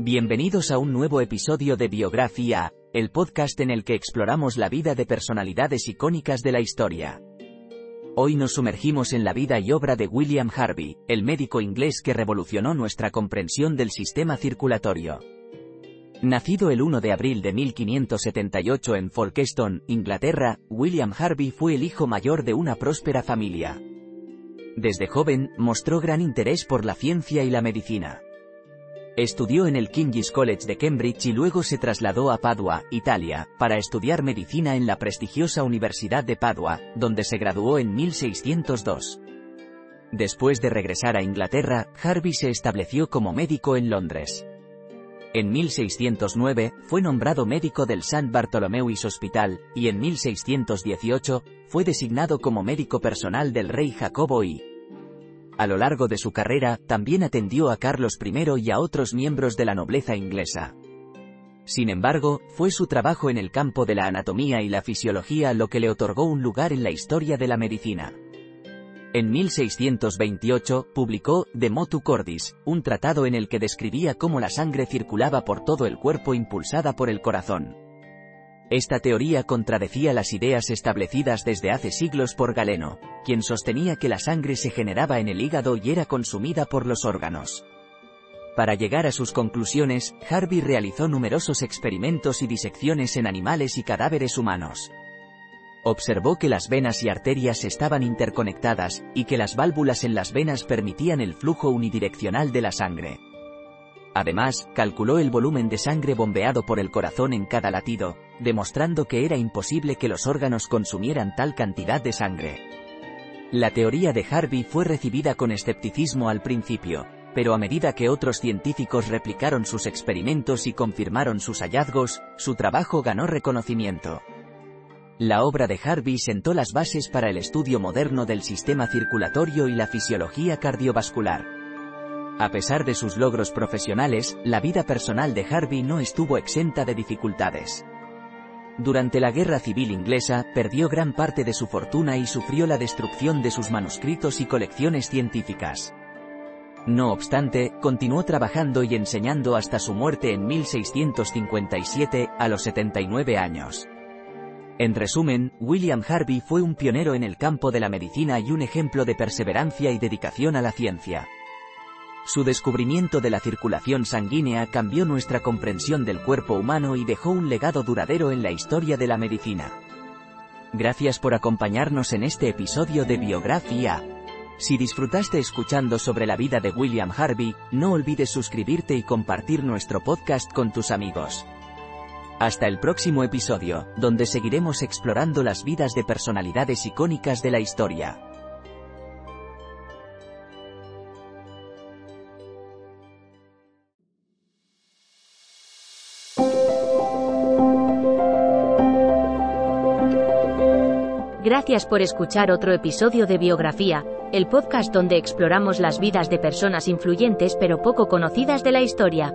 Bienvenidos a un nuevo episodio de Biografía, el podcast en el que exploramos la vida de personalidades icónicas de la historia. Hoy nos sumergimos en la vida y obra de William Harvey, el médico inglés que revolucionó nuestra comprensión del sistema circulatorio. Nacido el 1 de abril de 1578 en Folkestone, Inglaterra, William Harvey fue el hijo mayor de una próspera familia. Desde joven, mostró gran interés por la ciencia y la medicina. Estudió en el King's College de Cambridge y luego se trasladó a Padua, Italia, para estudiar medicina en la prestigiosa Universidad de Padua, donde se graduó en 1602. Después de regresar a Inglaterra, Harvey se estableció como médico en Londres. En 1609, fue nombrado médico del St. Bartholomew's Hospital, y en 1618, fue designado como médico personal del rey Jacobo I. A lo largo de su carrera, también atendió a Carlos I y a otros miembros de la nobleza inglesa. Sin embargo, fue su trabajo en el campo de la anatomía y la fisiología lo que le otorgó un lugar en la historia de la medicina. En 1628, publicó De Motu Cordis, un tratado en el que describía cómo la sangre circulaba por todo el cuerpo impulsada por el corazón. Esta teoría contradecía las ideas establecidas desde hace siglos por Galeno, quien sostenía que la sangre se generaba en el hígado y era consumida por los órganos. Para llegar a sus conclusiones, Harvey realizó numerosos experimentos y disecciones en animales y cadáveres humanos. Observó que las venas y arterias estaban interconectadas, y que las válvulas en las venas permitían el flujo unidireccional de la sangre. Además, calculó el volumen de sangre bombeado por el corazón en cada latido, demostrando que era imposible que los órganos consumieran tal cantidad de sangre. La teoría de Harvey fue recibida con escepticismo al principio, pero a medida que otros científicos replicaron sus experimentos y confirmaron sus hallazgos, su trabajo ganó reconocimiento. La obra de Harvey sentó las bases para el estudio moderno del sistema circulatorio y la fisiología cardiovascular. A pesar de sus logros profesionales, la vida personal de Harvey no estuvo exenta de dificultades. Durante la Guerra Civil Inglesa, perdió gran parte de su fortuna y sufrió la destrucción de sus manuscritos y colecciones científicas. No obstante, continuó trabajando y enseñando hasta su muerte en 1657, a los 79 años. En resumen, William Harvey fue un pionero en el campo de la medicina y un ejemplo de perseverancia y dedicación a la ciencia. Su descubrimiento de la circulación sanguínea cambió nuestra comprensión del cuerpo humano y dejó un legado duradero en la historia de la medicina. Gracias por acompañarnos en este episodio de Biografía. Si disfrutaste escuchando sobre la vida de William Harvey, no olvides suscribirte y compartir nuestro podcast con tus amigos. Hasta el próximo episodio, donde seguiremos explorando las vidas de personalidades icónicas de la historia. Gracias por escuchar otro episodio de Biografía, el podcast donde exploramos las vidas de personas influyentes pero poco conocidas de la historia.